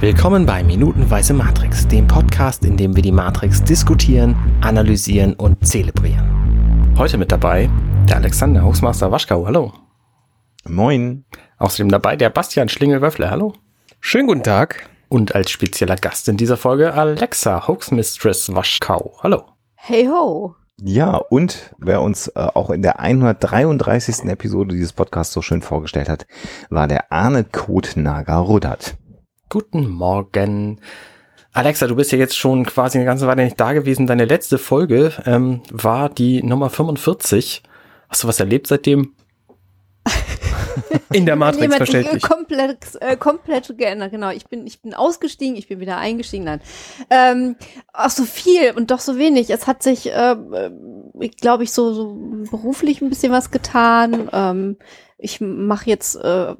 Willkommen bei Minutenweise Matrix, dem Podcast, in dem wir die Matrix diskutieren, analysieren und zelebrieren. Heute mit dabei der Alexander Hochsmaster Waschkau, hallo. Moin. Außerdem dabei der Bastian Schlingel-Wöffler, hallo. Schönen guten Tag. Und als spezieller Gast in dieser Folge Alexa Hoaxmistress Waschkau, hallo. Hey ho. Ja, und wer uns äh, auch in der 133. Episode dieses Podcasts so schön vorgestellt hat, war der Arne Kotnager Ruddert. Guten Morgen. Alexa, du bist ja jetzt schon quasi eine ganze Weile nicht da gewesen. Deine letzte Folge ähm, war die Nummer 45. Hast du was erlebt seitdem? In der Matrix Jemand verständlich. Komplett, äh, komplett geändert, genau. Ich bin, ich bin ausgestiegen, ich bin wieder eingestiegen. Nein. Ähm, ach, so viel und doch so wenig. Es hat sich, äh, ich glaube ich, so, so beruflich ein bisschen was getan. Ähm, ich mache jetzt äh,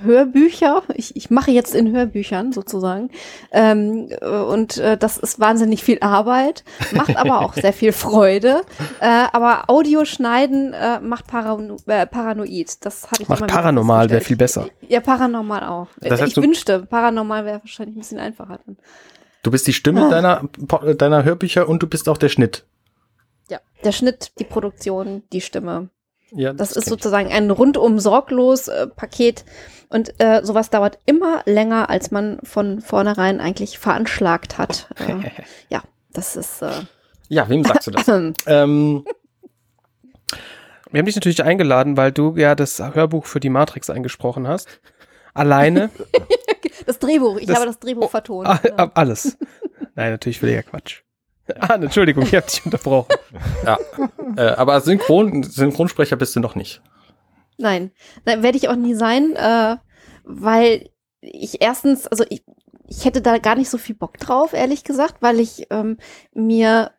Hörbücher. Ich, ich mache jetzt in Hörbüchern sozusagen. Ähm, äh, und äh, das ist wahnsinnig viel Arbeit, macht aber auch sehr viel Freude. Äh, aber Audioschneiden äh, macht parano äh, paranoid. Das habe ich Macht paranormal, wäre viel besser. Ja, paranormal auch. Das heißt, ich wünschte, paranormal wäre wahrscheinlich ein bisschen einfacher. Dann. Du bist die Stimme Ah. deiner, deiner Hörbücher und du bist auch der Schnitt. Ja, der Schnitt, die Produktion, die Stimme. Ja, Das, ist kenn ich. sozusagen ein rundum sorglos äh, Paket und äh, sowas dauert immer länger, als man von vornherein eigentlich veranschlagt hat. Äh, ja, das ist. Äh, Ja, wem sagst du das? ähm, Wir haben dich natürlich eingeladen, weil du ja das Hörbuch für die Matrix eingesprochen hast. Alleine. das Drehbuch, ich Das- habe das Drehbuch oh, vertont. Ja. ah, alles. Nein, natürlich völliger Quatsch. Ah, Entschuldigung, ich habe dich unterbrochen. ja, äh, aber Synchron, Synchronsprecher bist du noch nicht. Nein, Nein werde ich auch nie sein, äh, weil ich erstens, also ich, ich hätte da gar nicht so viel Bock drauf, ehrlich gesagt, weil ich ähm, mir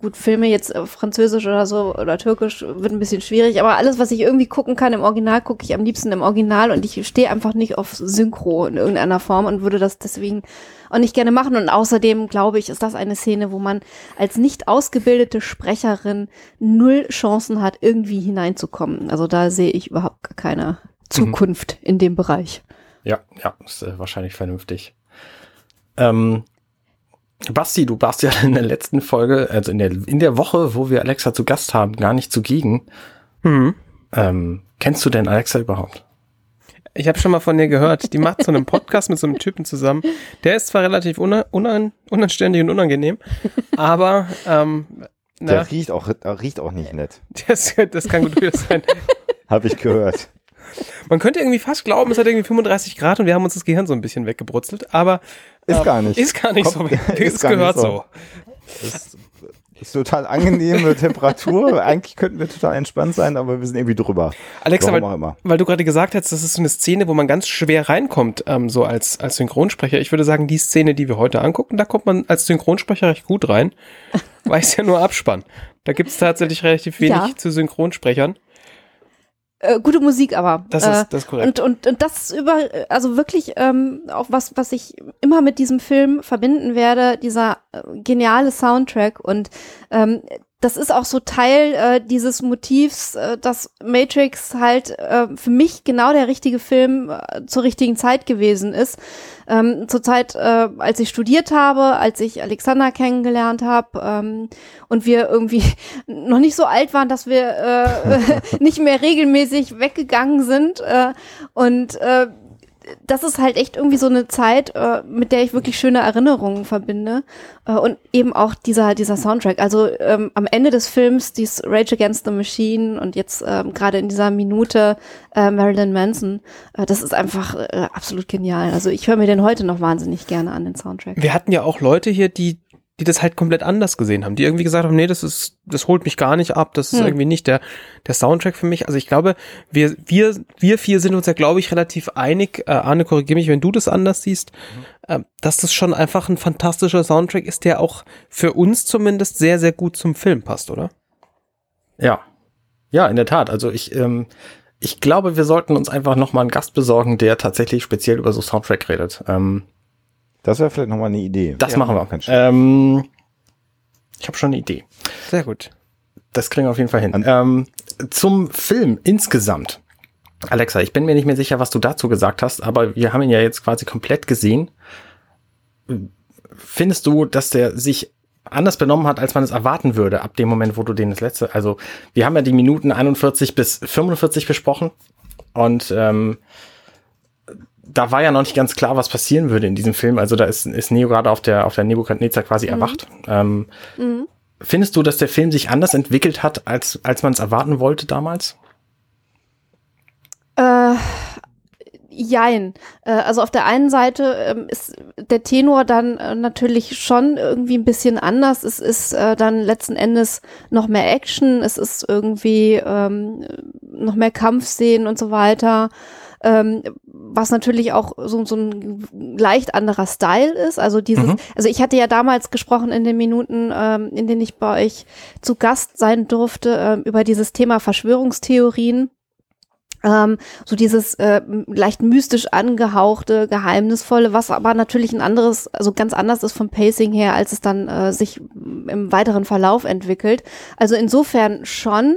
gut Filme jetzt äh, Französisch oder so oder Türkisch wird ein bisschen schwierig, aber alles, was ich irgendwie gucken kann im Original, gucke ich am liebsten im Original und ich stehe einfach nicht auf Synchro in irgendeiner Form und würde das deswegen auch nicht gerne machen. Und außerdem glaube ich, ist das eine Szene, wo man als nicht ausgebildete Sprecherin null Chancen hat, irgendwie hineinzukommen. Also da sehe ich überhaupt keine Zukunft in dem Bereich. Ja, ja, ist äh, wahrscheinlich vernünftig. Ähm, Basti, du warst ja in der letzten Folge, also in der, in der Woche, wo wir Alexa zu Gast haben, gar nicht zugegen. Hm. Ähm, kennst du denn Alexa überhaupt? Ich habe schon mal von dir gehört. Die macht so einen Podcast mit so einem Typen zusammen. Der ist zwar relativ una unan unanständig und unangenehm, aber ähm, na, Der riecht auch, der riecht auch nicht nett. das, das kann gut wieder sein. Habe ich gehört. Man könnte irgendwie fast glauben, es hat irgendwie 35 Grad und wir haben uns das Gehirn so ein bisschen weggebrutzelt, aber Ist ähm, gar nicht. Ist gar nicht Kommt- so. ist Es gar nicht gehört so. so. Das ist total angenehme Temperatur. Eigentlich könnten wir total entspannt sein, aber wir sind irgendwie drüber. Alexa, weil, weil du gerade gesagt hast, das ist so eine Szene, wo man ganz schwer reinkommt, ähm, so als, als Synchronsprecher. Ich würde sagen, die Szene, die wir heute angucken, da kommt man als Synchronsprecher recht gut rein, weil es ja nur Abspann. Da gibt es tatsächlich relativ wenig Ja. zu Synchronsprechern. Äh, gute Musik aber. Das äh, ist, das ist korrekt. Und, und, und das ist über, also wirklich ähm, auch was, was ich immer mit diesem Film verbinden werde, dieser äh, geniale Soundtrack. Und ähm, das ist auch so Teil äh, dieses Motivs, äh, dass Matrix halt äh, für mich genau der richtige Film äh, zur richtigen Zeit gewesen ist. Ähm, zur Zeit, äh, als ich studiert habe, als ich Alexander kennengelernt habe ähm, und wir irgendwie noch nicht so alt waren, dass wir äh, nicht mehr regelmäßig weggegangen sind. Äh, und äh, das ist halt echt irgendwie so eine Zeit, äh, mit der ich wirklich schöne Erinnerungen verbinde. Äh, und eben auch dieser, dieser Soundtrack. Also ähm, am Ende des Films, dies Rage Against the Machine und jetzt ähm, gerade in dieser Minute äh, Marilyn Manson, äh, das ist einfach absolut genial. Also ich höre mir den heute noch wahnsinnig gerne an, den Soundtrack. Wir hatten ja auch Leute hier, die, die das halt komplett anders gesehen haben, die irgendwie gesagt haben, nee, das ist, das holt mich gar nicht ab, das ist Hm. irgendwie nicht der, der Soundtrack für mich. Also ich glaube, wir, wir, wir vier sind uns ja, glaube ich, relativ einig, äh, Arne, korrigiere mich, wenn du das anders siehst, äh, dass das schon einfach ein fantastischer Soundtrack ist, der auch für uns zumindest sehr, sehr gut zum Film passt, oder? Ja. Ja, in der Tat. Also ich, ähm, ich glaube, wir sollten uns einfach noch mal einen Gast besorgen, der tatsächlich speziell über so Soundtrack redet. Ähm, Das wäre vielleicht nochmal eine Idee. das Ja, machen wir. Stress. Ähm, ich habe schon eine Idee. Sehr gut. Das kriegen wir auf jeden Fall hin. An- Ähm, zum Film insgesamt. Alexa, ich bin mir nicht mehr sicher, was du dazu gesagt hast, aber wir haben ihn ja jetzt quasi komplett gesehen. Findest du, dass der sich anders benommen hat, als man es erwarten würde, ab dem Moment, wo du den das letzte, also wir haben ja die Minuten 41 bis 45 besprochen und ähm, da war ja noch nicht ganz klar, was passieren würde in diesem Film. Also da ist, ist Neo gerade auf der, auf der Nebukadnezar quasi mhm. erwacht. Ähm, mhm. Findest du, dass der Film sich anders entwickelt hat, als, als man es erwarten wollte damals? Äh, jein. Äh, also auf der einen Seite ähm, ist der Tenor dann äh, natürlich schon irgendwie ein bisschen anders. Es ist äh, dann letzten Endes noch mehr Action, es ist irgendwie ähm, noch mehr Kampfszenen und so weiter. Ähm, was natürlich auch so, so ein leicht anderer Style ist. Also dieses, mhm. also ich hatte ja damals gesprochen in den Minuten, ähm, in denen ich bei euch zu Gast sein durfte, ähm, über dieses Thema Verschwörungstheorien. Ähm, so dieses äh, leicht mystisch angehauchte, geheimnisvolle, was aber natürlich ein anderes, also ganz anders ist vom Pacing her, als es dann äh, sich im weiteren Verlauf entwickelt. Also insofern schon.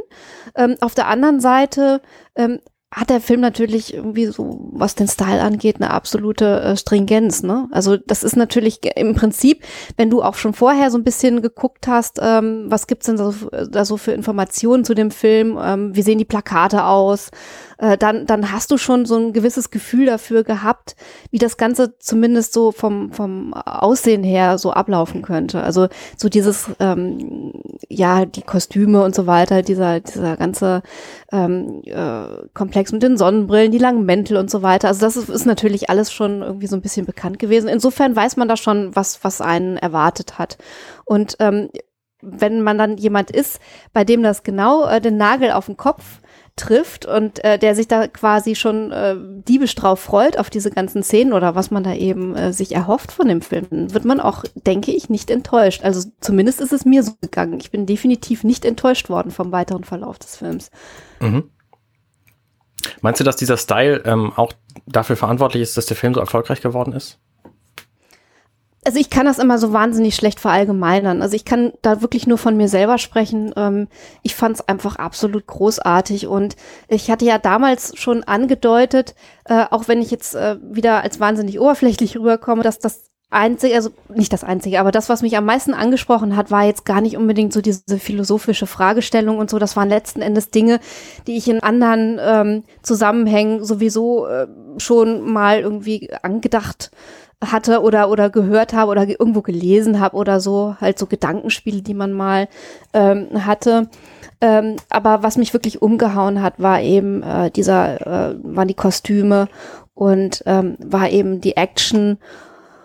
Ähm, auf der anderen Seite ähm, hat der Film natürlich irgendwie so, was den Style angeht, eine absolute äh, Stringenz. Ne? Also das ist natürlich im Prinzip, wenn du auch schon vorher so ein bisschen geguckt hast, ähm, was gibt's denn da so, da so für Informationen zu dem Film, ähm, wie sehen die Plakate aus, äh, dann, dann hast du schon so ein gewisses Gefühl dafür gehabt, wie das Ganze zumindest so vom, vom Aussehen her so ablaufen könnte. Also so dieses, ähm, ja, die Kostüme und so weiter, dieser, dieser ganze ähm, äh, Komplex mit den Sonnenbrillen, die langen Mäntel und so weiter. Also das ist, ist natürlich alles schon irgendwie so ein bisschen bekannt gewesen. Insofern weiß man da schon, was, was einen erwartet hat. Und ähm, wenn man dann jemand ist, bei dem das genau äh, den Nagel auf den Kopf trifft und äh, der sich da quasi schon äh, diebisch drauf freut auf diese ganzen Szenen oder was man da eben äh, sich erhofft von dem Film, wird man auch, denke ich, nicht enttäuscht. Also zumindest ist es mir so gegangen. Ich bin definitiv nicht enttäuscht worden vom weiteren Verlauf des Films. Mhm. Meinst du, dass dieser Style ähm, auch dafür verantwortlich ist, dass der Film so erfolgreich geworden ist? Also ich kann das immer so wahnsinnig schlecht verallgemeinern. Also ich kann da wirklich nur von mir selber sprechen. Ähm, ich fand es einfach absolut großartig und ich hatte ja damals schon angedeutet, äh, auch wenn ich jetzt äh, wieder als wahnsinnig oberflächlich rüberkomme, dass das einzige, also nicht das einzige, aber das, was mich am meisten angesprochen hat, war jetzt gar nicht unbedingt so diese philosophische Fragestellung und so. Das waren letzten Endes Dinge, die ich in anderen ähm, Zusammenhängen sowieso äh, schon mal irgendwie angedacht hatte oder oder gehört habe oder irgendwo gelesen habe oder so, halt so Gedankenspiele, die man mal ähm, hatte. Ähm, aber was mich wirklich umgehauen hat, war eben äh, dieser, äh, waren die Kostüme und ähm, war eben die Action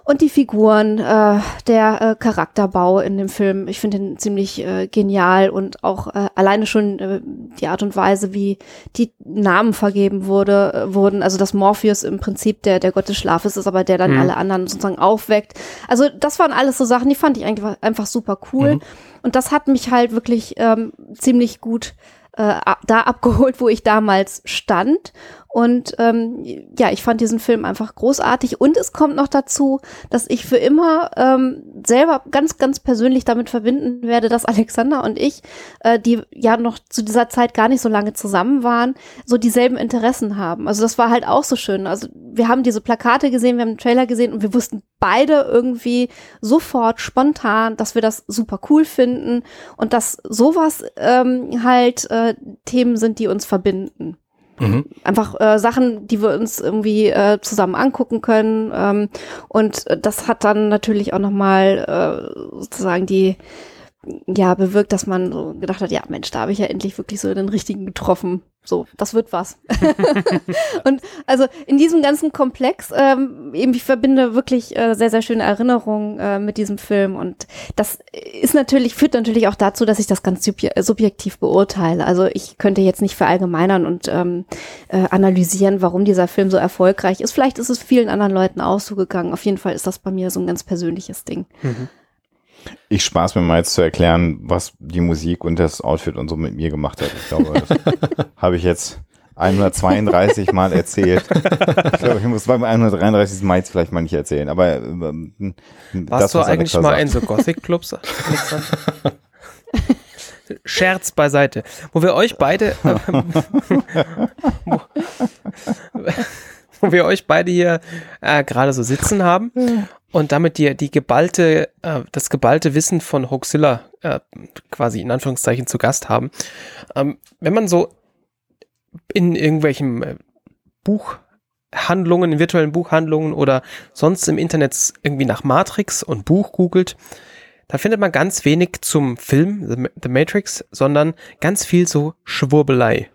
und die Figuren, äh, der äh, Charakterbau in dem Film, ich finde ihn ziemlich äh, genial und auch äh, alleine schon äh, die Art und Weise, wie die Namen vergeben wurde, äh, wurden. Also dass Morpheus im Prinzip der, der Gott des Schlafes ist, aber der dann mhm. alle anderen sozusagen aufweckt. Also das waren alles so Sachen, die fand ich eigentlich einfach super cool. Mhm. Und das hat mich halt wirklich ähm, ziemlich gut äh, da abgeholt, wo ich damals stand. Und ähm, ja, ich fand diesen Film einfach großartig. Und es kommt noch dazu, dass ich für immer ähm, selber ganz, ganz persönlich damit verbinden werde, dass Alexander und ich, äh, die ja noch zu dieser Zeit gar nicht so lange zusammen waren, so dieselben Interessen haben. Also das war halt auch so schön. Also wir haben diese Plakate gesehen, wir haben den Trailer gesehen und wir wussten beide irgendwie sofort spontan, dass wir das super cool finden und dass sowas ähm, halt äh, Themen sind, die uns verbinden. Mhm. Einfach äh, Sachen, die wir uns irgendwie äh, zusammen angucken können. Ähm, und das hat dann natürlich auch nochmal äh, sozusagen die ja, bewirkt, dass man so gedacht hat, ja, Mensch, da habe ich ja endlich wirklich so den richtigen getroffen. So, das wird was. und also in diesem ganzen Komplex, ähm, eben ich verbinde wirklich äh, sehr, sehr schöne Erinnerungen äh, mit diesem Film. Und das ist natürlich, führt natürlich auch dazu, dass ich das ganz subjektiv beurteile. Also ich könnte jetzt nicht verallgemeinern und ähm, äh, analysieren, warum dieser Film so erfolgreich ist. Vielleicht ist es vielen anderen Leuten auch so gegangen. Auf jeden Fall ist das bei mir so ein ganz persönliches Ding. Mhm. Ich spaß mir mal jetzt zu erklären, was die Musik und das Outfit und so mit mir gemacht hat. Ich glaube, das habe ich jetzt 132 Mal erzählt. Ich glaube, ich muss beim 133. Mal jetzt vielleicht mal nicht erzählen. Aber ähm, warst das, du eigentlich mal sagt. in so Gothic Clubs, Scherz beiseite. Wo wir euch beide, äh, wo, wo wir euch beide hier äh, gerade so sitzen haben und damit die, die geballte, äh, das geballte Wissen von Hoaxilla äh, quasi in Anführungszeichen zu Gast haben. Ähm, wenn man so in irgendwelchen äh, Buchhandlungen, in virtuellen Buchhandlungen oder sonst im Internet irgendwie nach Matrix und Buch googelt, da findet man ganz wenig zum Film The, Matrix, sondern ganz viel so Schwurbelei.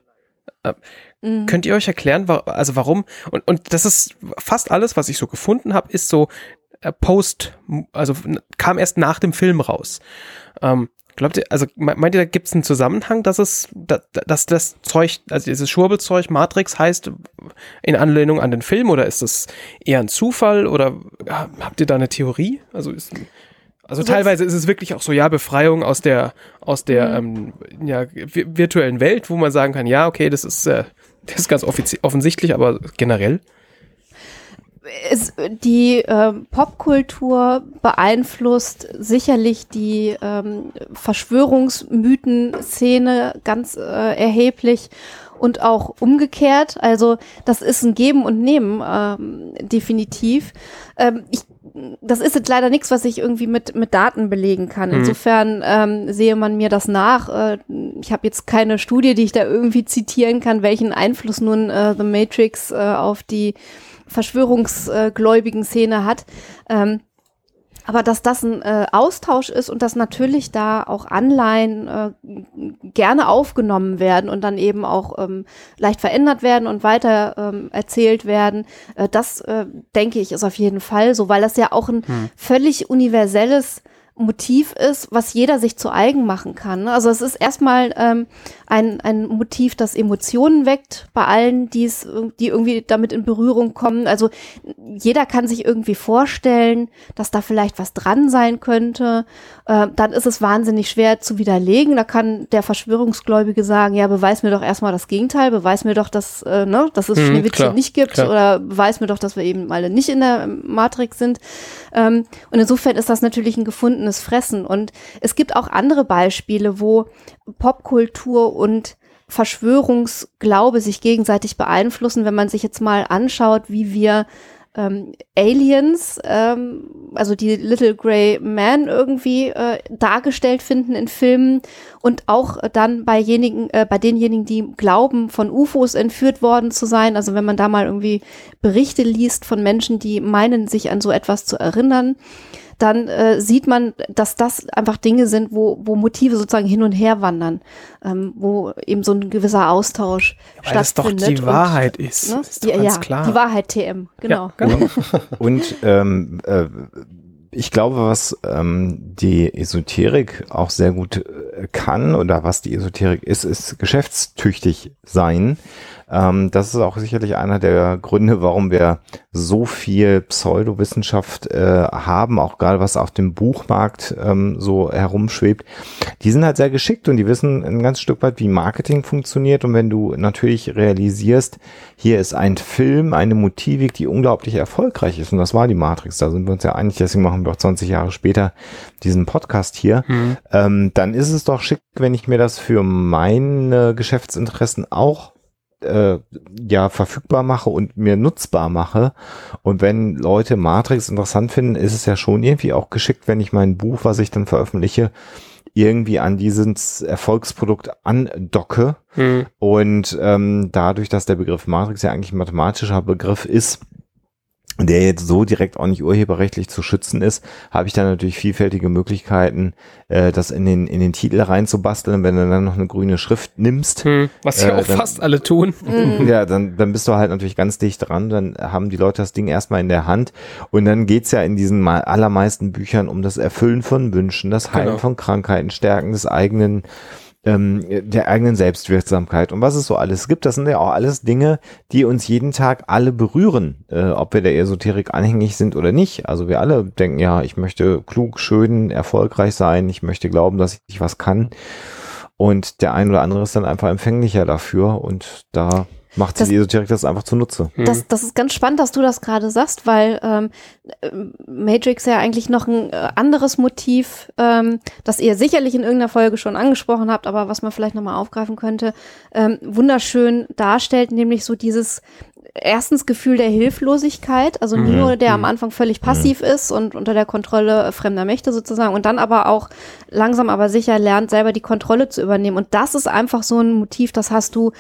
Äh, Mhm. Könnt ihr euch erklären, also warum? Und, und das ist fast alles, was ich so gefunden habe, ist so Post, also kam erst nach dem Film raus. Ähm, glaubt ihr, also me- meint ihr, da gibt es einen Zusammenhang, dass es, da- da- dass das Zeug, also dieses Schwurbelzeug Matrix heißt in Anlehnung an den Film oder ist das eher ein Zufall oder habt ihr da eine Theorie? Also ist, also Also teilweise ist es wirklich auch so, ja, Befreiung aus der, aus der ähm, ja, vi- virtuellen Welt, wo man sagen kann, ja, okay, das ist, äh, das ist ganz offensichtlich, aber generell. Es, die ähm, Popkultur beeinflusst sicherlich die ähm, Verschwörungsmythen-Szene ganz äh, erheblich und auch umgekehrt. Also das ist ein Geben und Nehmen ähm, definitiv. Ähm, ich, das ist jetzt leider nichts, was ich irgendwie mit, mit Daten belegen kann. Mhm. Insofern ähm, sehe man mir das nach. Äh, ich habe jetzt keine Studie, die ich da irgendwie zitieren kann, welchen Einfluss nun äh, The Matrix äh, auf die verschwörungsgläubigen Szene hat. Ähm, aber dass das ein äh, Austausch ist und dass natürlich da auch Anleihen äh, gerne aufgenommen werden und dann eben auch ähm, leicht verändert werden und weiter ähm, erzählt werden, äh, das äh, denke ich ist auf jeden Fall so, weil das ja auch ein völlig universelles Motiv ist, was jeder sich zu eigen machen kann. Also es ist erstmal ähm, ein, ein Motiv, das Emotionen weckt bei allen, die es, irg- die irgendwie damit in Berührung kommen. Also jeder kann sich irgendwie vorstellen, dass da vielleicht was dran sein könnte. Äh, dann ist es wahnsinnig schwer zu widerlegen. Da kann der Verschwörungsgläubige sagen, ja, beweis mir doch erstmal das Gegenteil, beweis mir doch, dass, äh, ne, dass es Mhm, Schneewittchen klar, nicht gibt klar. oder beweis mir doch, dass wir eben alle nicht in der Matrix sind. Ähm, und insofern ist das natürlich ein gefundenes Fressen. Und es gibt auch andere Beispiele, wo Popkultur und Verschwörungsglaube sich gegenseitig beeinflussen. Wenn man sich jetzt mal anschaut, wie wir ähm, Aliens, ähm, also die Little Grey Man irgendwie äh, dargestellt finden in Filmen und auch dann bei, äh, bei denjenigen, die glauben, von UFOs entführt worden zu sein. Also wenn man da mal irgendwie Berichte liest von Menschen, die meinen, sich an so etwas zu erinnern, dann äh, sieht man, dass das einfach Dinge sind, wo, wo Motive sozusagen hin und her wandern, ähm, wo eben so ein gewisser Austausch Weil das doch stattfindet. die und, Wahrheit ist. ne? Das ist doch ja, ganz ja, klar. die Wahrheit TM, genau. Ja, genau. Und ähm, äh, ich glaube, was ähm, die Esoterik auch sehr gut äh, kann oder was die Esoterik ist, ist geschäftstüchtig sein. Ähm, das ist auch sicherlich einer der Gründe, warum wir so viel Pseudowissenschaft äh, haben, auch gerade was auf dem Buchmarkt ähm, so herumschwebt. Die sind halt sehr geschickt und die wissen ein ganz Stück weit, wie Marketing funktioniert. Und wenn du natürlich realisierst, hier ist ein Film, eine Motivik, die unglaublich erfolgreich ist, und das war die Matrix, da sind wir uns ja einig, deswegen machen wir auch 20 Jahre später diesen Podcast hier, ähm, dann ist es doch schick, wenn ich mir das für meine Geschäftsinteressen auch äh, ja verfügbar mache und mir nutzbar mache. Und wenn Leute Matrix interessant finden, ist es ja schon irgendwie auch geschickt, wenn ich mein Buch, was ich dann veröffentliche, irgendwie an dieses Erfolgsprodukt andocke. Hm. Und ähm, dadurch, dass der Begriff Matrix ja eigentlich ein mathematischer Begriff ist, der jetzt so direkt auch nicht urheberrechtlich zu schützen ist, habe ich dann natürlich vielfältige Möglichkeiten, äh, das in den, in den Titel reinzubasteln. Wenn du dann noch eine grüne Schrift nimmst, Hm. Was ja Äh, auch dann- fast alle tun. ja, dann, dann bist du halt natürlich ganz dicht dran, dann haben die Leute das Ding erstmal in der Hand und dann geht's ja in diesen allermeisten Büchern um das Erfüllen von Wünschen, das Heilen Genau. von Krankheiten, Stärken des eigenen, ähm, der eigenen Selbstwirksamkeit und was es so alles gibt. Das sind ja auch alles Dinge, die uns jeden Tag alle berühren, äh, ob wir der Esoterik anhängig sind oder nicht. Also wir alle denken, ja, ich möchte klug, schön, erfolgreich sein, ich möchte glauben, dass ich was kann. Und der ein oder andere ist dann einfach empfänglicher dafür und da Macht sich Das- die Esoterik das einfach zunutze. Das, das ist ganz spannend, dass du das gerade sagst, weil ähm, äh, Matrix ja eigentlich noch ein äh, anderes Motiv, ähm, das ihr sicherlich in irgendeiner Folge schon angesprochen habt, aber was man vielleicht nochmal aufgreifen könnte, ähm, wunderschön darstellt, nämlich so dieses erstens Gefühl der Hilflosigkeit, also Neo, der am Anfang völlig passiv ist und unter der Kontrolle äh, fremder Mächte sozusagen und dann aber auch langsam aber sicher lernt, selber die Kontrolle zu übernehmen. Und das ist einfach so ein Motiv, das hast du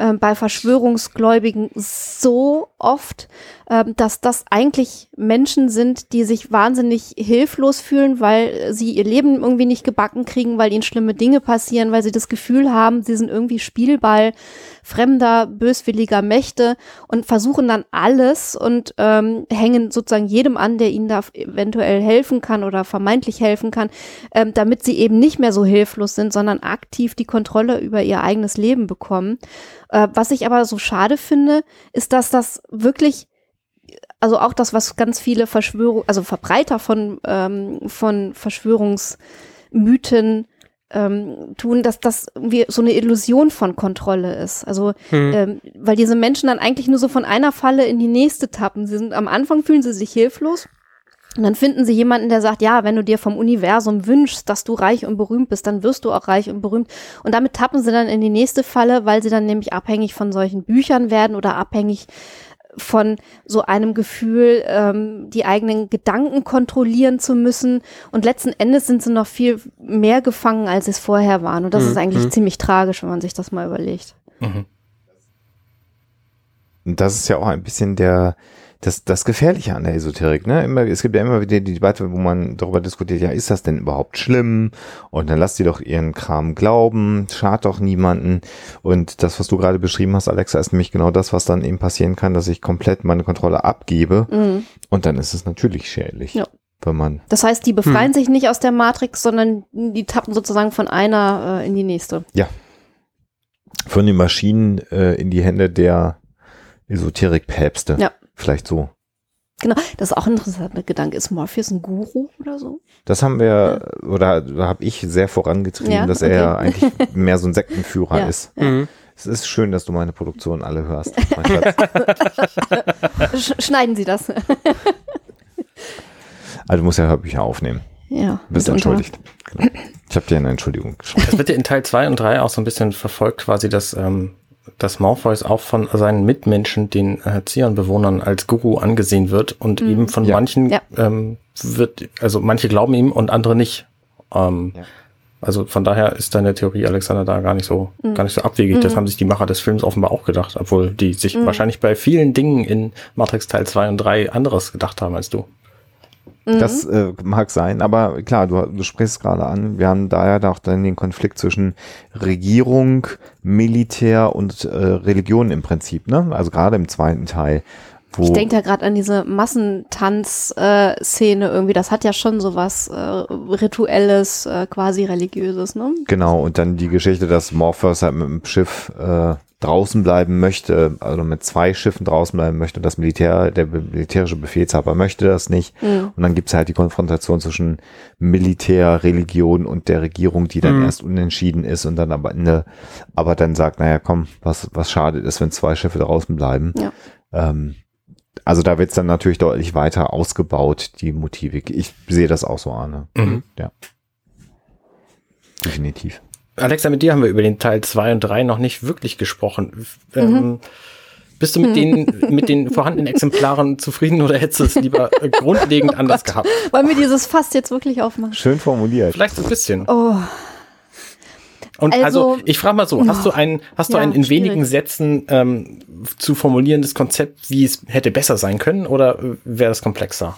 ähm, bei Verschwörungsgläubigen so oft, ähm, dass das eigentlich Menschen sind, die sich wahnsinnig hilflos fühlen, weil sie ihr Leben irgendwie nicht gebacken kriegen, weil ihnen schlimme Dinge passieren, weil sie das Gefühl haben, sie sind irgendwie Spielball fremder, böswilliger Mächte und versuchen dann alles und ähm, hängen sozusagen jedem an, der ihnen da eventuell helfen kann oder vermeintlich helfen kann, ähm, damit sie eben nicht mehr so hilflos sind, sondern aktiv die Kontrolle über ihr eigenes Leben bekommen. Äh, was ich aber so schade finde, ist, dass das wirklich also auch das, was ganz viele Verschwörung, also Verbreiter von, ähm, von Verschwörungsmythen ähm, tun, dass das irgendwie so eine Illusion von Kontrolle ist. Also, Hm. ähm, weil diese Menschen dann eigentlich nur so von einer Falle in die nächste tappen. Sie sind am Anfang fühlen sie sich hilflos. Und dann finden sie jemanden, der sagt, ja, wenn du dir vom Universum wünschst, dass du reich und berühmt bist, dann wirst du auch reich und berühmt. Und damit tappen sie dann in die nächste Falle, weil sie dann nämlich abhängig von solchen Büchern werden oder abhängig von so einem Gefühl, ähm, die eigenen Gedanken kontrollieren zu müssen. Und letzten Endes sind sie noch viel mehr gefangen, als sie es vorher waren. Und das Mhm. ist eigentlich Mhm. ziemlich tragisch, wenn man sich das mal überlegt. Mhm. Und das ist ja auch ein bisschen der, das, das Gefährliche an der Esoterik, ne? Immer, es gibt ja immer wieder die Debatte, wo man darüber diskutiert, ja, ist das denn überhaupt schlimm? Und dann lasst die doch ihren Kram glauben, schadet doch niemanden. Und das, was du gerade beschrieben hast, Alexa, ist nämlich genau das, was dann eben passieren kann, dass ich komplett meine Kontrolle abgebe. Mhm. Und dann ist es natürlich schädlich. Ja. Wenn man, Das heißt, die befreien sich nicht aus der Matrix, sondern die tappen sozusagen von einer äh, in die nächste. von den Maschinen äh, in die Hände der Esoterik-Päpste. Ja. Vielleicht so. Genau, das ist auch ein interessanter Gedanke. Ist Morpheus ein Guru oder so? Das haben wir, oder da habe ich sehr vorangetrieben, Ja, dass okay. er eigentlich mehr so ein Sektenführer Ja. ist. Mhm. Es ist schön, dass du meine Produktion alle hörst. mein Schatz. Sch schneiden Sie das. Also du musst ja Hörbücher aufnehmen. ja. Du bist entschuldigt. Genau. Ich habe dir eine Entschuldigung geschrieben. Das wird ja in Teil 2 und 3 auch so ein bisschen verfolgt, quasi, dass, ähm, dass Morpheus auch von seinen Mitmenschen, den äh, Zion-Bewohnern, als Guru angesehen wird und eben von Ja. manchen Ja. ähm, wird, also manche glauben ihm und andere nicht. Ähm, Ja. Also von daher ist deine Theorie, Alexander, da gar nicht so, Mhm. gar nicht so abwegig. Das haben sich die Macher des Films offenbar auch gedacht, obwohl die sich Mhm. wahrscheinlich bei vielen Dingen in Matrix Teil 2 und 3 anderes gedacht haben als du. Mhm. Das äh, mag sein, aber klar, du, du sprichst gerade an. Wir haben da ja auch dann den Konflikt zwischen Regierung, Militär und äh, Religion im Prinzip, ne? Also gerade im zweiten Teil. Wo, Ich denke da gerade an diese Massentanz-Szene irgendwie. Das hat ja schon so was äh, Rituelles, äh, quasi religiöses, ne? Genau, und dann die Geschichte, dass Morpheus halt mit dem Schiff äh, draußen bleiben möchte, also mit zwei Schiffen draußen bleiben möchte und das Militär, der militärische Befehlshaber möchte das nicht. Mhm. Und dann gibt's halt die Konfrontation zwischen Militär, Religion und der Regierung, die dann Mhm. erst unentschieden ist und dann aber Ende, aber dann sagt, naja, komm, was, was schade ist, wenn zwei Schiffe draußen bleiben. Ja. Ähm, also da wird's dann natürlich deutlich weiter ausgebaut, die Motivik. Ich sehe das auch so, Arne. Mhm. Ja. Definitiv. Alexa, mit dir haben wir über den Teil 2 und 3 noch nicht wirklich gesprochen. Mhm. Ähm, bist du mit den, mit den vorhandenen Exemplaren zufrieden oder hättest du es lieber äh, grundlegend anders gehabt? Wollen wir dieses Fass jetzt wirklich aufmachen? Schön formuliert. Vielleicht so ein bisschen. Oh, Und also, Also- ich frage mal so, hast du ein, hast du Ja, ein in schwierig. wenigen Sätzen ähm, zu formulierendes Konzept, wie es hätte besser sein können, oder äh, wäre das komplexer?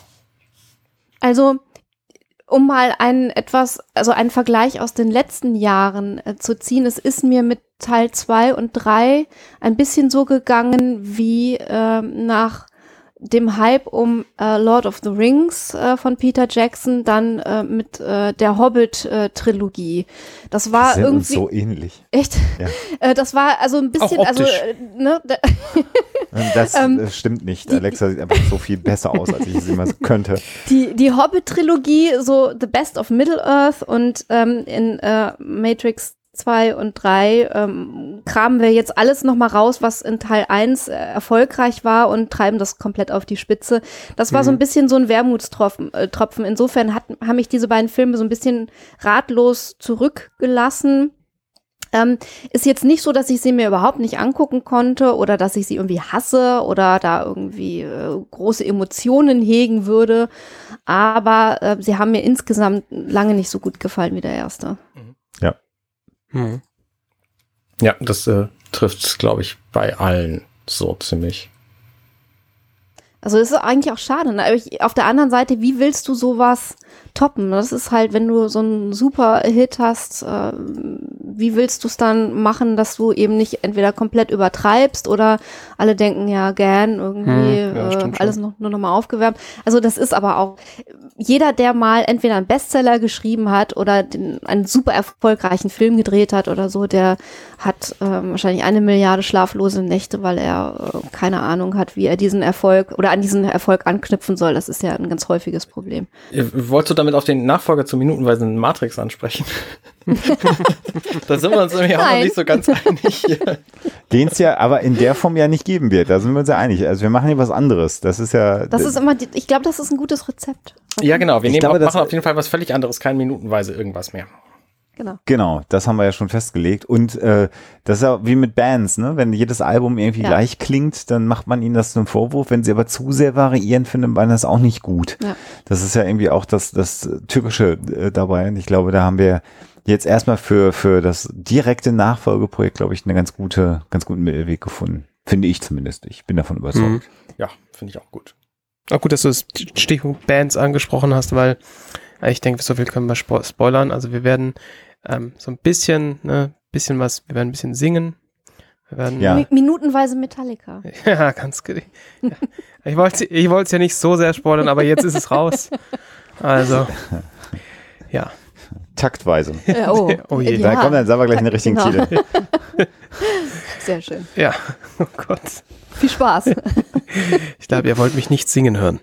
also um mal einen etwas, also einen Vergleich aus den letzten Jahren äh, zu ziehen, es ist mir mit Teil 2 und 3 ein bisschen so gegangen wie ähm, nach dem Hype um äh, Lord of the Rings äh, von Peter Jackson, dann äh, mit äh, der Hobbit-Trilogie. das war sind uns irgendwie so ähnlich. echt. Ja. Äh, das war also ein bisschen, Auch also optisch. äh, ne, Das, Ähm, das stimmt nicht. die- Alexa sieht einfach so viel besser aus, als ich es immer könnte. die die Hobbit-Trilogie, so The Best of Middle Earth und ähm, in äh, Matrix 2 und 3 ähm, kramen wir jetzt alles nochmal raus, was in Teil 1 äh, erfolgreich war und treiben das komplett auf die Spitze. Das war so ein bisschen so ein Wermutstropfen. Äh, Tropfen. Insofern hat, haben mich diese beiden Filme so ein bisschen ratlos zurückgelassen. Ähm, ist jetzt nicht so, dass ich sie mir überhaupt nicht angucken konnte oder dass ich sie irgendwie hasse oder da irgendwie äh, große Emotionen hegen würde. Aber äh, sie haben mir insgesamt lange nicht so gut gefallen wie der erste. Hm. Ja, das äh, trifft, glaube ich, bei allen so ziemlich. Also es ist eigentlich auch schade. Ne? Aber ich, auf der anderen Seite, wie willst du sowas toppen? Das ist halt, wenn du so einen super Hit hast, äh, wie willst du es dann machen, dass du eben nicht entweder komplett übertreibst oder alle denken, ja, gern, irgendwie Hm, ja, äh, alles noch, nur nochmal aufgewärmt. Also das ist aber auch, jeder, der mal entweder einen Bestseller geschrieben hat oder den, einen super erfolgreichen Film gedreht hat oder so, der hat ähm, wahrscheinlich eine Milliarde schlaflose Nächte, weil er äh, keine Ahnung hat, wie er diesen Erfolg oder an diesen Erfolg anknüpfen soll. Das ist ja ein ganz häufiges Problem. Äh, Wolltest du damit auf den Nachfolger zur minutenweisen Matrix ansprechen? da sind wir uns nämlich auch noch nicht so ganz einig. Den es ja aber in der Form ja nicht geben wird. Da sind wir uns ja einig. Also wir machen hier was anderes. Das ist ja. Das ist immer, die, ich glaube, das ist ein gutes Rezept. ja, genau. Wir Ich nehmen glaube, auf, das- machen auf jeden Fall was völlig anderes, kein minutenweise irgendwas mehr. Genau. Genau, das haben wir ja schon festgelegt. Und äh, das ist ja wie mit Bands, ne? Wenn jedes Album irgendwie Ja. gleich klingt, dann macht man ihnen das zum Vorwurf. Wenn sie aber zu sehr variieren, findet man das auch nicht gut. Ja. Das ist ja irgendwie auch das, das Tückische äh, dabei. Und ich glaube, da haben wir jetzt erstmal für, für das direkte Nachfolgeprojekt, glaube ich, einen ganz gute, ganz guten Mittelweg gefunden. Finde ich zumindest. Ich bin davon überzeugt. Mhm. Ja, finde ich auch gut. Auch gut, dass du das Stichpunkt Bands angesprochen hast, weil ich denke, so viel können wir spo spoilern. Also wir werden ähm, so ein bisschen, ne, bisschen was, wir werden ein bisschen singen. Wir werden, Ja. Mi- Minutenweise Metallica. ja ganz ja. Ich wollte ich wollte es ja nicht so sehr spoilern, aber jetzt ist es raus. Also, ja. Taktweise. Äh, oh, Oh je. Da kommt dann sagen wir gleich einen richtigen Genau. Titel. Sehr schön. Ja, oh Gott. Viel Spaß. Ich glaube, ihr wollt mich nicht singen hören.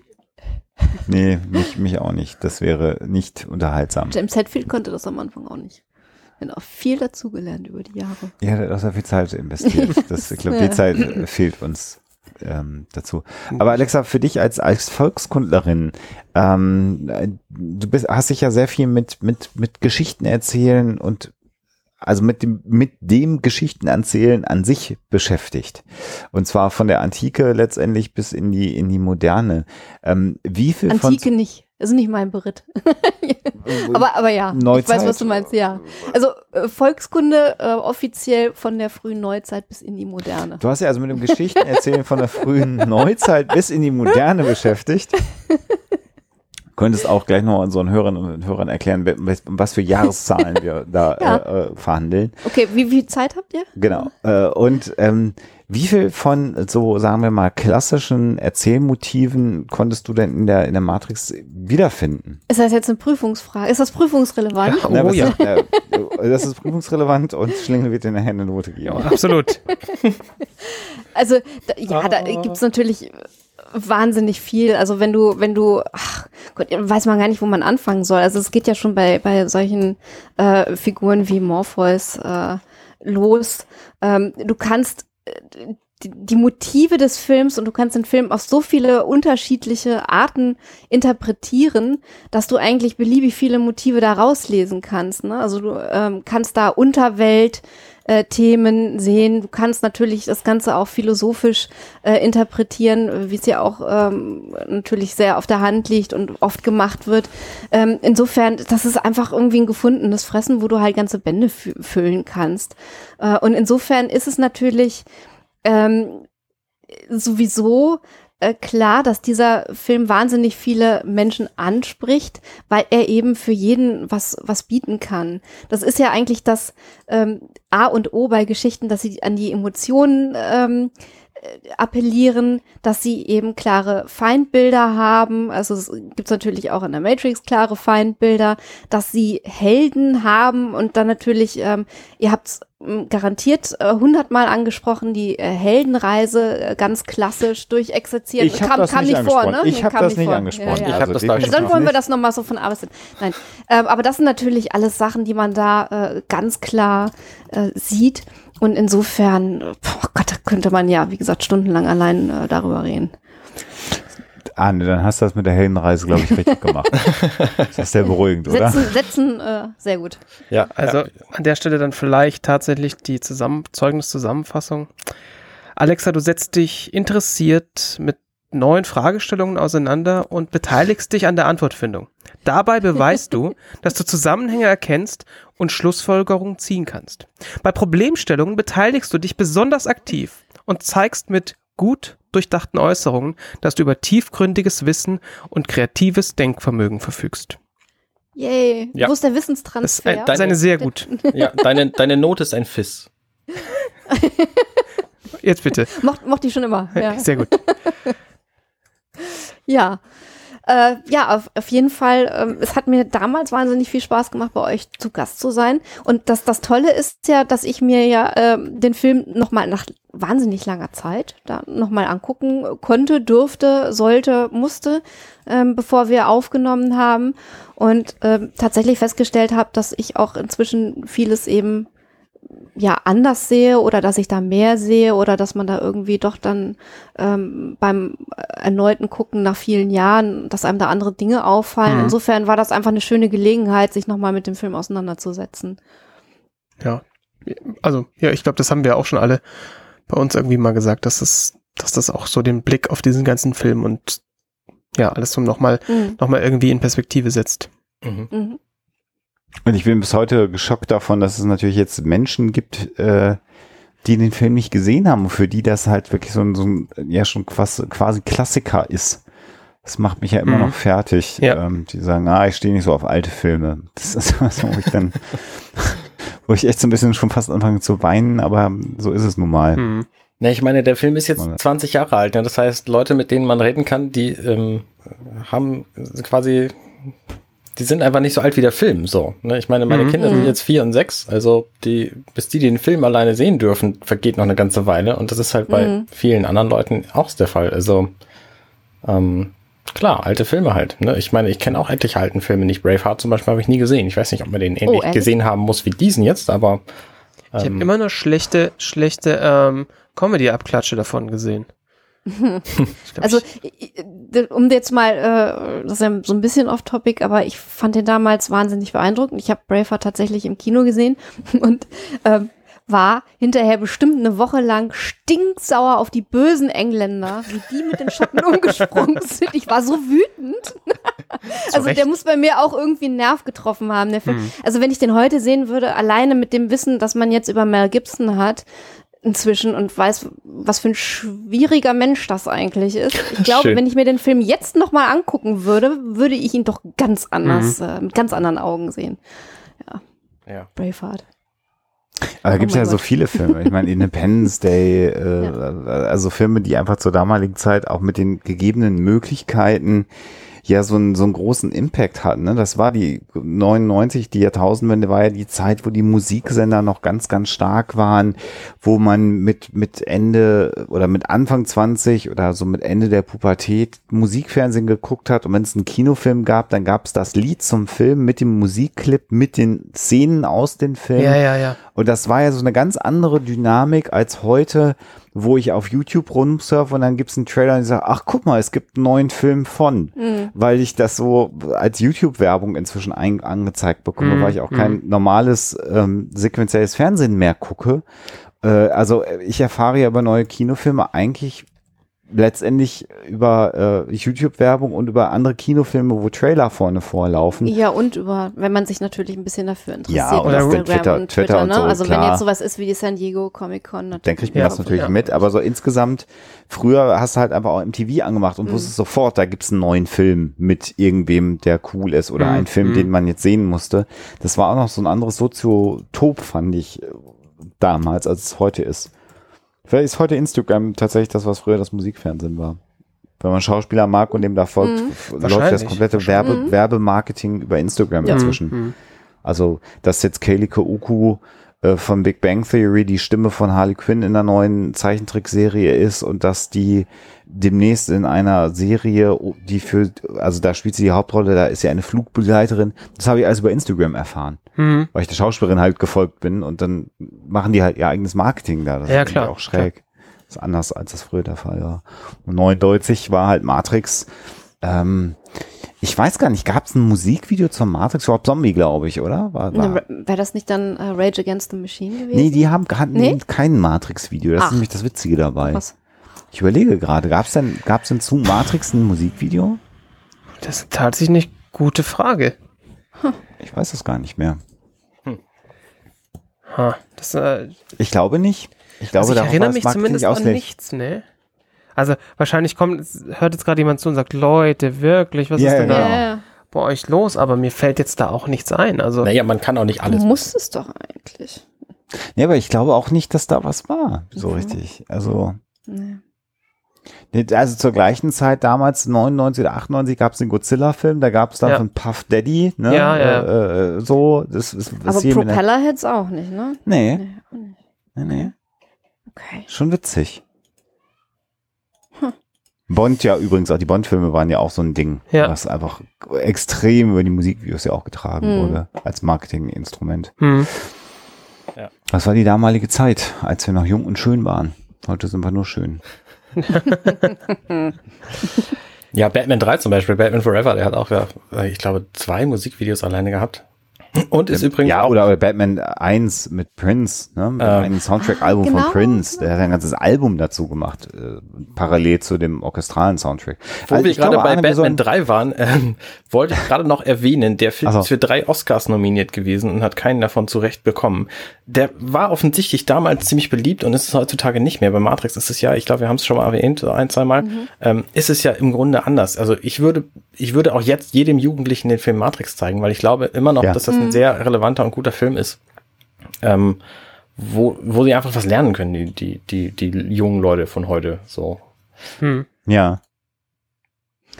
Nee, mich, mich auch nicht. Das wäre nicht unterhaltsam. James Hetfield konnte das am Anfang auch nicht. Bin auch viel dazugelernt über die Jahre. Ja, da hat auch viel Zeit investiert. Das, ich glaube, die Ja. Zeit äh, fehlt uns ähm, dazu. Aber Alexa, für dich als, als Volkskundlerin, ähm, äh, du bist, hast dich ja sehr viel mit, mit, mit Geschichten erzählen und also mit dem, mit dem Geschichtenerzählen an sich beschäftigt. Und zwar von der Antike letztendlich bis in die, in die Moderne. Ähm, wie viel Antike nicht. Ist nicht mein Beritt. von, Aber, aber ja, ich Neuzeit? weiß, was du meinst, ja. Also äh, Volkskunde äh, offiziell von der frühen Neuzeit bis in die Moderne. Du hast ja also mit dem Geschichtenerzählen von der frühen Neuzeit bis in die Moderne beschäftigt. Könntest auch gleich noch unseren Hörerinnen und Hörern erklären, was für Jahreszahlen wir da Ja. äh, äh, verhandeln. Okay, wie viel Zeit habt ihr? Genau. Äh, und ähm, wie viel von so, sagen wir mal, klassischen Erzählmotiven konntest du denn in der, in der Matrix wiederfinden? Ist das jetzt eine Prüfungsfrage? Ist das prüfungsrelevant? Ja. Na, Oh was- ja. äh, das ist prüfungsrelevant und Schlingel wird dir nachher eine Note geben. Absolut. Also da, ja, da gibt's natürlich wahnsinnig viel. Also wenn du, wenn du, ach Gott, weiß man gar nicht, wo man anfangen soll. Also es geht ja schon bei, bei solchen äh, Figuren wie Morpheus äh, los. Ähm, du kannst die, Motive des Films und du kannst den Film auf so viele unterschiedliche Arten interpretieren, dass du eigentlich beliebig viele Motive da rauslesen kannst. Ne? Also du ähm, kannst da Unterwelt äh, Themen sehen. Du kannst natürlich das Ganze auch philosophisch äh, interpretieren, wie es ja auch ähm, natürlich sehr auf der Hand liegt und oft gemacht wird. Ähm, insofern, das ist einfach irgendwie ein gefundenes Fressen, wo du halt ganze Bände fü füllen kannst. Äh, und insofern ist es natürlich ähm, sowieso äh, klar, dass dieser Film wahnsinnig viele Menschen anspricht, weil er eben für jeden was, was bieten kann. Das ist ja eigentlich das ähm, A und O bei Geschichten, dass sie an die Emotionen ähm, appellieren, dass sie eben klare Feindbilder haben. Also es gibt natürlich auch in der Matrix klare Feindbilder, dass sie Helden haben und dann natürlich, ähm, ihr habt garantiert äh, hundertmal äh, angesprochen, die äh, Heldenreise äh, ganz klassisch durchexerziert. Ich habe das kam nicht, vor, ne? Ich habe das nicht vor. angesprochen. Ja, ja. Ich habe das also Dann wollen wir das nochmal so von A bis Nein, ähm, aber das sind natürlich alles Sachen, die man da äh, ganz klar äh, sieht. Und insofern, oh Gott, da könnte man ja, wie gesagt, stundenlang allein äh, darüber reden. Ah, ne, dann hast du das mit der Heldenreise, glaube ich, richtig gemacht. das ist sehr beruhigend, oder? Setzen, setzen äh, sehr gut. Ja, also ja. an der Stelle dann vielleicht tatsächlich die Zusammen Zeugniszusammenfassung. Alexa, du setzt dich interessiert mit neuen Fragestellungen auseinander und beteiligst dich an der Antwortfindung. Dabei beweist du, dass du Zusammenhänge erkennst und Schlussfolgerungen ziehen kannst. Bei Problemstellungen beteiligst du dich besonders aktiv und zeigst mit gut durchdachten Äußerungen, dass du über tiefgründiges Wissen und kreatives Denkvermögen verfügst. Yay. Ja. Wo ist der Wissenstransfer? Das ist, ein, das ist eine sehr gut. Ja, deine, deine Not ist ein Fiss. Jetzt bitte. Mocht, mochte ich schon immer. Ja. Sehr gut. Ja. Äh, ja, auf, auf jeden Fall. Ähm, es hat mir damals wahnsinnig viel Spaß gemacht, bei euch zu Gast zu sein. Und das, das Tolle ist ja, dass ich mir ja äh, den Film nochmal nach wahnsinnig langer Zeit da nochmal angucken konnte, durfte, sollte, musste, ähm, bevor wir aufgenommen haben. Und ähm, tatsächlich festgestellt habe, dass ich auch inzwischen vieles eben ja anders sehe oder dass ich da mehr sehe oder dass man da irgendwie doch dann ähm, beim erneuten Gucken nach vielen Jahren, dass einem da andere Dinge auffallen. Mhm. Insofern war das einfach eine schöne Gelegenheit, sich nochmal mit dem Film auseinanderzusetzen. Ja, also ja, ich glaube, das haben wir auch schon alle bei uns irgendwie mal gesagt, dass das, dass das auch so den Blick auf diesen ganzen Film und ja, alles so nochmal mhm. noch irgendwie in Perspektive setzt. Mhm. Mhm. Und ich bin bis heute geschockt davon, dass es natürlich jetzt Menschen gibt, äh, die den Film nicht gesehen haben und für die das halt wirklich so ein, so ein ja schon quasi, quasi Klassiker ist. Das macht mich ja immer mhm. noch fertig. Ja. Ähm, die sagen, ah, ich stehe nicht so auf alte Filme. Das ist was, wo ich dann, wo ich echt so ein bisschen schon fast anfange zu weinen, aber so ist es nun mal. Mhm. Ne, ich meine, der Film ist jetzt 20 Jahre alt. Ne? Das heißt, Leute, mit denen man reden kann, die ähm, haben quasi die sind einfach nicht so alt wie der Film. So, ne? Ich meine, meine mhm. Kinder sind mhm. jetzt vier und sechs, also die, bis die den Film alleine sehen dürfen, vergeht noch eine ganze Weile. Und das ist halt bei mhm. vielen anderen Leuten auch der Fall. Also ähm, klar, alte Filme halt. Ne? Ich meine, ich kenne auch etliche alten Filme nicht. Braveheart zum Beispiel habe ich nie gesehen. Ich weiß nicht, ob man den ähnlich oh, gesehen haben muss wie diesen jetzt, aber ähm, ich habe immer nur schlechte, schlechte ähm, Comedy-Abklatsche davon gesehen. Also, um jetzt mal, äh, das ist ja so ein bisschen off-topic, aber ich fand den damals wahnsinnig beeindruckend. Ich habe Braveheart tatsächlich im Kino gesehen und ähm, war hinterher bestimmt eine Woche lang stinksauer auf die bösen Engländer, wie die mit den Schotten umgesprungen sind. Ich war so wütend. also der muss bei mir auch irgendwie einen Nerv getroffen haben. Der Film. Mhm. Also wenn ich den heute sehen würde, alleine mit dem Wissen, dass man jetzt über Mel Gibson hat, inzwischen und weiß, was für ein schwieriger Mensch das eigentlich ist. Ich glaube, wenn ich mir den Film jetzt nochmal angucken würde, würde ich ihn doch ganz anders, mhm. äh, mit ganz anderen Augen sehen. Ja. ja. Braveheart. Aber da gibt es oh ja Gott. so viele Filme. Ich meine, Independence Day, äh, ja. also Filme, die einfach zur damaligen Zeit auch mit den gegebenen Möglichkeiten ja so einen, so einen großen Impact hatten. Ne? Das war die 99, die Jahrtausendwende war ja die Zeit, wo die Musiksender noch ganz, ganz stark waren, wo man mit, mit Ende oder mit Anfang 20 oder so mit Ende der Pubertät Musikfernsehen geguckt hat und wenn es einen Kinofilm gab, dann gab es das Lied zum Film mit dem Musikclip, mit den Szenen aus den Filmen. Ja, ja, ja. Und das war ja so eine ganz andere Dynamik als heute, wo ich auf YouTube rumsurfe und dann gibt es einen Trailer und ich sage, ach guck mal, es gibt einen neuen Film von, mhm. weil ich das so als YouTube-Werbung inzwischen ein, angezeigt bekomme, mhm. weil ich auch kein mhm. normales ähm, sequenzielles Fernsehen mehr gucke. Äh, also ich erfahre ja über neue Kinofilme eigentlich letztendlich über äh, YouTube-Werbung und über andere Kinofilme, wo Trailer vorne vorlaufen. Ja, und über, wenn man sich natürlich ein bisschen dafür interessiert. Ja, oder Instagram Twitter, und Twitter, Twitter und ne? so, Also klar. wenn jetzt sowas ist wie die San Diego Comic Con. Dann kriege ich mir ja, das natürlich ja. mit, aber so insgesamt, früher hast du halt einfach auch im TV angemacht und mhm. wusstest sofort, da gibt's einen neuen Film mit irgendwem, der cool ist oder mhm. einen Film, mhm. den man jetzt sehen musste. Das war auch noch so ein anderes Soziotop, fand ich, damals, als es heute ist. Vielleicht ist heute Instagram tatsächlich das, was früher das Musikfernsehen war. Wenn man Schauspieler mag und dem da folgt, f- läuft das komplette Werbe, Werbemarketing über Instagram Ja. inzwischen. Mhm. Also, dass jetzt Kaylee Kuku äh, von Big Bang Theory die Stimme von Harley Quinn in der neuen Zeichentrickserie ist und dass die demnächst in einer Serie, die für, also da spielt sie die Hauptrolle, da ist sie eine Flugbegleiterin. Das habe ich alles über Instagram erfahren, Mhm. weil ich der Schauspielerin halt gefolgt bin und dann machen die halt ihr eigenes Marketing da. Das Ja, ist klar, auch schräg. Das ist anders, als das früher der Fall war. Und 99 war halt Matrix. Ähm, ich weiß gar nicht, gab es ein Musikvideo zur Matrix? Rob Zombie, glaube ich, oder? War, war, Wäre das nicht dann äh, Rage Against the Machine gewesen? Nee, die haben hatten Nee? kein Matrix-Video. Das Ach. ist nämlich das Witzige dabei. Was? Ich überlege gerade, gab es denn, gab's denn zu Matrix ein Musikvideo? Das ist tatsächlich eine gute Frage. Ich weiß es gar nicht mehr. Ha, das, äh, Ich glaube nicht. Ich glaube, also ich erinnere das mich zumindest nicht an nichts, ne? Also wahrscheinlich kommt, hört jetzt gerade jemand zu und sagt, Leute, wirklich, was Ja, ist denn ja, da bei euch los? Aber mir fällt jetzt da auch nichts ein. Also Naja, man kann auch nicht Du alles. musst es doch eigentlich. Ja, aber ich glaube auch nicht, dass da was war. So Mhm. richtig. Also, Nee. Also zur gleichen Zeit damals, 99 oder 98, gab es den Godzilla-Film, da gab es dann Ja. von Puff Daddy, ne? Ja, ja. Äh, äh, so, das ist, das Aber Propellerheads auch nicht, ne? Nee, Nee, auch nicht. nee, nee. Okay. Schon witzig. Bond ja übrigens auch, die Bond-Filme waren ja auch so ein Ding, Ja. was einfach extrem über die Musikvideos ja auch getragen Hm. wurde, als Marketinginstrument. hm. Was war die damalige Zeit, als wir noch jung und schön waren? Heute sind wir nur schön. Ja, Batman 3 zum Beispiel, Batman Forever, der hat auch, ja, ich glaube, zwei Musikvideos alleine gehabt. Und ist übrigens ja, oder Batman 1 mit Prince, ne? Mit Ähm. einem Soundtrack-Album Genau, von Prince. Der hat ein ganzes Album dazu gemacht, äh, parallel zu dem orchestralen Soundtrack. wo Also wir ich gerade glaube, bei Arne, Batman sollen- 3 waren, ähm, wollte ich gerade noch erwähnen, der Film Ach so. ist für drei Oscars nominiert gewesen und hat keinen davon zurecht bekommen. Der war offensichtlich damals ziemlich beliebt und ist es heutzutage nicht mehr. Bei Matrix ist es ja, ich glaube, wir haben es schon mal erwähnt, so ein, zwei Mal, ähm, ist es ja im Grunde anders. Also ich würde, ich würde auch jetzt jedem Jugendlichen den Film Matrix zeigen, weil ich glaube immer noch, Ja. dass das ein sehr relevanter und guter Film ist. Ähm, wo, wo sie einfach was lernen können, die, die, die, die jungen Leute von heute, so. Hm. Ja.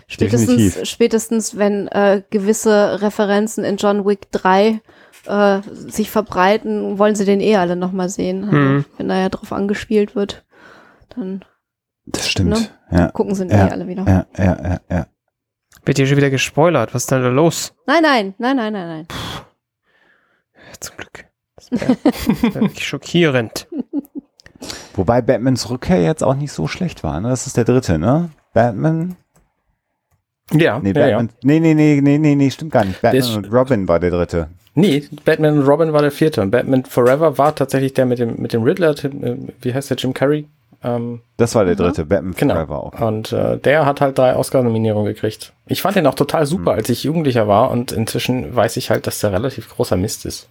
Spätestens, Definitiv. spätestens wenn äh, gewisse Referenzen in John Wick 3 äh, sich verbreiten, wollen sie den eh alle nochmal sehen. Also, Mhm. Wenn da ja drauf angespielt wird, dann Das stimmt. Ne? Ja. gucken sie ihn Ja, eh alle wieder. Ja, ja, ja, ja. Wird hier schon wieder gespoilert. Was ist denn da los? Nein, nein, nein, nein, nein, nein. Zum Glück. Das wäre schockierend. Wobei Batmans Rückkehr jetzt auch nicht so schlecht war. Ne? Das ist der dritte, ne? Batman. Ja, Nee, ja, ja. Batman. Nee, nee, nee, nee, nee, nee, stimmt gar nicht. Batman ist- und Robin war der dritte. Nee, Batman und Robin war der vierte. Und Batman Forever war tatsächlich der mit dem, mit dem Riddler, Tim, äh, wie heißt der, Jim Carrey? Ähm, Das war der dritte. Batman genau. Forever auch. Und äh, der hat halt drei Oscar-Nominierungen gekriegt. Ich fand den auch total super, als ich Jugendlicher war. Und inzwischen weiß ich halt, dass der relativ großer Mist ist.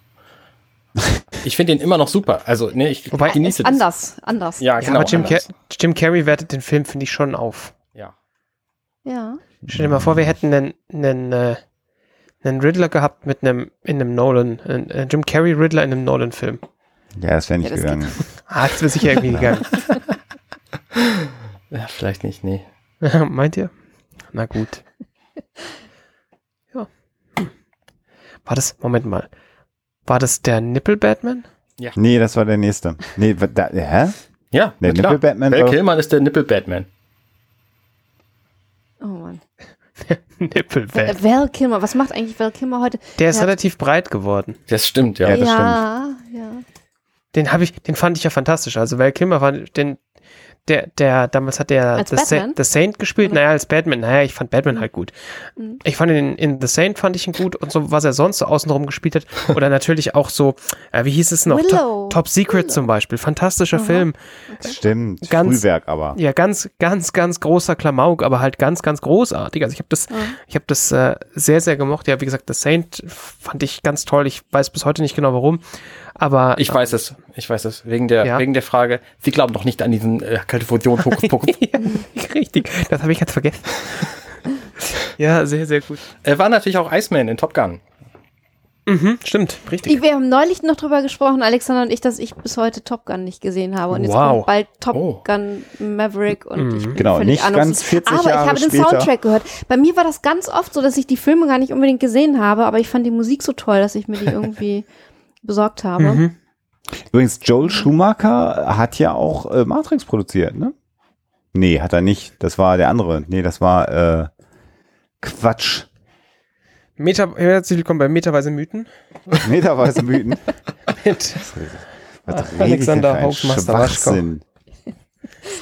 Ich finde den immer noch super. Also, nee, ich Wobei- genieße Ist anders, anders. Ja, Ja, genau. aber Jim, Car anders. Jim Carrey wertet den Film, finde ich, schon auf. Ja. Ja. Stell dir mal vor, wir hätten einen, einen, äh, einen Riddler gehabt mit einem, in einem Nolan, einen, äh, Jim Carrey Riddler in einem Nolan-Film. Ja, das wäre nicht Ja, das gegangen. Ah, das wäre sicher irgendwie gegangen. ja, vielleicht nicht, nee. Meint ihr? Na gut. Ja. War das, Moment mal. War das der Nippel-Batman? Nee, das war der nächste. Nee, da, hä? Ja, Der. Nippel-Batman Val Kilmer ist der Nippel-Batman. Oh Mann. Nippel-Batman. Äh, Val Kilmer, was macht eigentlich Val Kilmer heute? Der ist Ja. relativ breit geworden. Das stimmt, ja. Ja, das ja, ja. Den habe ich, den fand ich ja fantastisch. Also Val Kilmer war, den, der, der, damals hat der The, Sa? The Saint gespielt. Naja, als Batman. Naja, ich fand Batman halt gut. Mhm. Ich fand ihn in, The Saint fand ich ihn gut und so, was er sonst so außenrum gespielt hat. Oder natürlich auch so, äh, wie hieß es noch? Top, Top Secret Willow. zum Beispiel. Fantastischer Aha. Film. Stimmt. Ganz- Frühwerk aber. Ja, ganz, ganz, ganz großer Klamauk, aber halt ganz, ganz großartig. Also ich habe das, Ja. ich habe das äh, sehr, sehr gemocht. Ja, wie gesagt, The Saint fand ich ganz toll. Ich weiß bis heute nicht genau warum, aber Ich weiß es, ich weiß es. Wegen der, Ja. wegen der Frage, Sie glauben doch nicht an diesen äh, kalte Fusion Hokuspokus. ja, richtig. Das habe ich ganz vergessen. ja, sehr, sehr gut. er war natürlich auch Iceman in Top Gun. Mhm, stimmt, richtig. Wir haben neulich noch drüber gesprochen, Alexander und ich, dass ich bis heute Top Gun nicht gesehen habe. Und jetzt Wow. kommt bald Top Oh. Gun Maverick und ich bin Genau, völlig nicht ahnungslos. ganz 40 Aber Jahre ich habe den später. Soundtrack gehört. Bei mir war das ganz oft so, dass ich die Filme gar nicht unbedingt gesehen habe, aber ich fand die Musik so toll, dass ich mir die irgendwie besorgt habe. Mhm. Übrigens, Joel Schumacher hat ja auch äh, Matrix produziert, ne? Nee, hat er nicht. Das war der andere. Nee, das war äh, Quatsch. Meta, herzlich willkommen bei Meterweise Mythen. Meterweise Mythen. Mit Was Alexander Waschkau. Schwachsinn?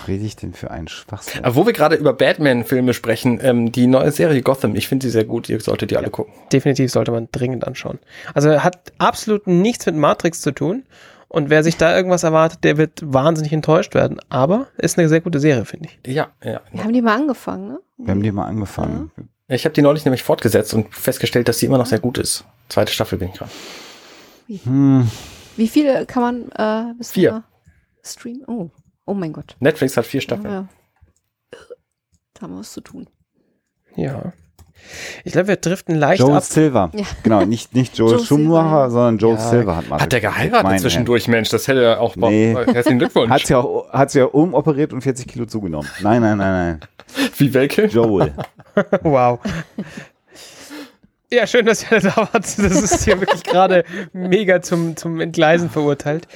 Was rede ich denn für einen Schwachsinn? Aber wo wir gerade über Batman-Filme sprechen, ähm, die neue Serie Gotham, ich finde sie sehr gut, ihr solltet die alle gucken. definitiv sollte man dringend anschauen. Also hat absolut nichts mit Matrix zu tun. Und wer sich da irgendwas erwartet, der wird wahnsinnig enttäuscht werden. Aber ist eine sehr gute Serie, finde ich. Ja, ja. Wir haben die mal angefangen, ne? Wir haben die mal angefangen. Ich habe die neulich nämlich fortgesetzt und festgestellt, dass sie immer noch sehr gut ist. Zweite Staffel bin ich gerade. Hm, Wie viele kann man äh, bis Vier. streamen? Oh. Oh mein Gott. Netflix hat vier Staffeln. Ja. Da haben wir was zu tun. Ja. Ich glaube, wir driften leicht Joel ab. Silver. Ja. Genau, nicht, nicht Joel Joel Schumacher, Silver, ja. sondern Joel Ja. Silver hat mal. Hat der geheiratet Meine zwischendurch, Mensch? Das hätte er auch. Nee. Herzlichen Glückwunsch. Hat sie ja, hat sie ja umoperiert und 40 Kilo zugenommen. Nein, nein, nein, Wie welche? nein. Joel. Wow. Ja, schön, dass ihr da wart. Das ist hier wirklich gerade mega zum, zum Entgleisen verurteilt.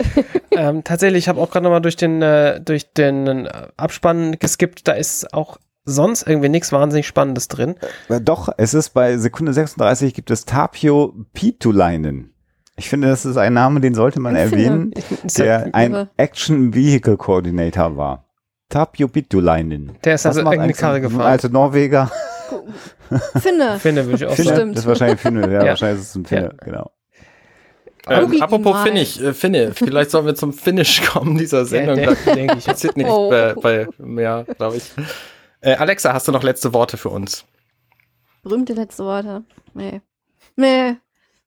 Ähm, tatsächlich, ich habe auch gerade nochmal durch den, äh, durch den äh, Abspann geskippt. Da ist auch sonst irgendwie nichts wahnsinnig Spannendes drin. Äh, Doch, es ist bei Sekunde 36 gibt es Tapio Pitulainen. Ich finde, das ist ein Name, den sollte man erwähnen, der ein. Action Vehicle Coordinator war. Tapio Pitulainen. der ist also so Karre ein gefahren. alter Norweger. Finne. Finde, würde ich auch Finne? sagen. Stimmt. Das ist wahrscheinlich Finne. Ja, Ja. wahrscheinlich ist es ein Finne, genau. Ähm, apropos Finnisch, äh, Finne, vielleicht sollen wir zum Finish kommen dieser Sendung. Ja, denke ich. passiert nichts Oh. bei, bei mehr, glaube ich. Äh, Alexa, hast du noch letzte Worte für uns? Berühmte letzte Worte. Nee. Nee.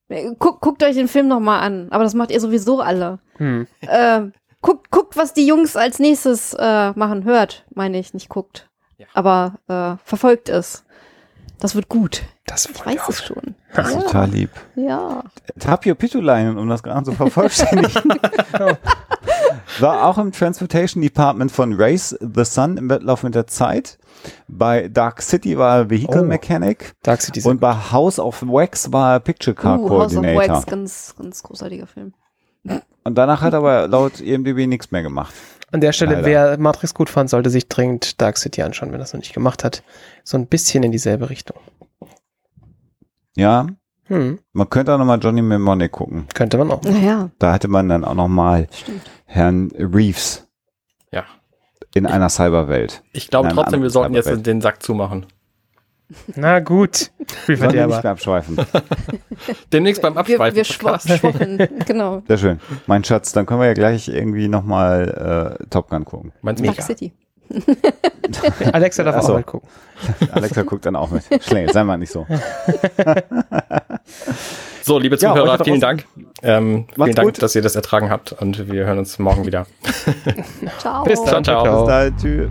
nee. Guck, guckt euch den Film noch mal an. Aber das macht ihr sowieso alle. Hm. Äh, guckt, guckt, was die Jungs als nächstes äh, machen. Hört, meine ich, nicht guckt. Ja. Aber äh, verfolgt es. Das wird gut. Das Ich weiß es schon. Das ist ja. total lieb. Ja. Tapio Pitulainen, um das Ganze zu vervollständigen, war auch im Transportation Department von Race the Sun im Wettlauf mit der Zeit. Bei Dark City war er Vehicle Oh. Mechanic Dark City und bei House of Wax war er Picture Car Uh, House of Coordinator. Wax, ganz, ganz großartiger Film. Und danach hat er aber laut IMDb nichts mehr gemacht. An der Stelle, Leider. wer Matrix gut fand, sollte sich dringend Dark City anschauen, wenn er das noch nicht gemacht hat. So ein bisschen in dieselbe Richtung. Ja, Hm. man könnte auch nochmal Johnny Mnemonic gucken. Könnte man auch. Naja, Da hätte man dann auch nochmal. Herrn Reeves Ja. in einer Cyberwelt. Ich glaube trotzdem, wir sollten jetzt den Sack zumachen. Na gut. Wir nicht Spielverderber. mehr abschweifen. Demnächst beim Wir, Abschweifen. wir schwo schwochen, genau. Sehr schön. Mein Schatz, dann können wir ja gleich irgendwie nochmal äh, Top Gun gucken. Meinst du Mega. City. Alexa darf Ach auch mal gucken. Alexa guckt dann auch mit. Schlingel, sei mal nicht so. So, liebe Ja, Zuhörer, da vielen. Dank. Ähm, vielen Dank, gut. dass ihr das ertragen habt und wir hören uns morgen wieder. Ciao. Bis dann. Ciao, ciao. Bis dahin, tschüss.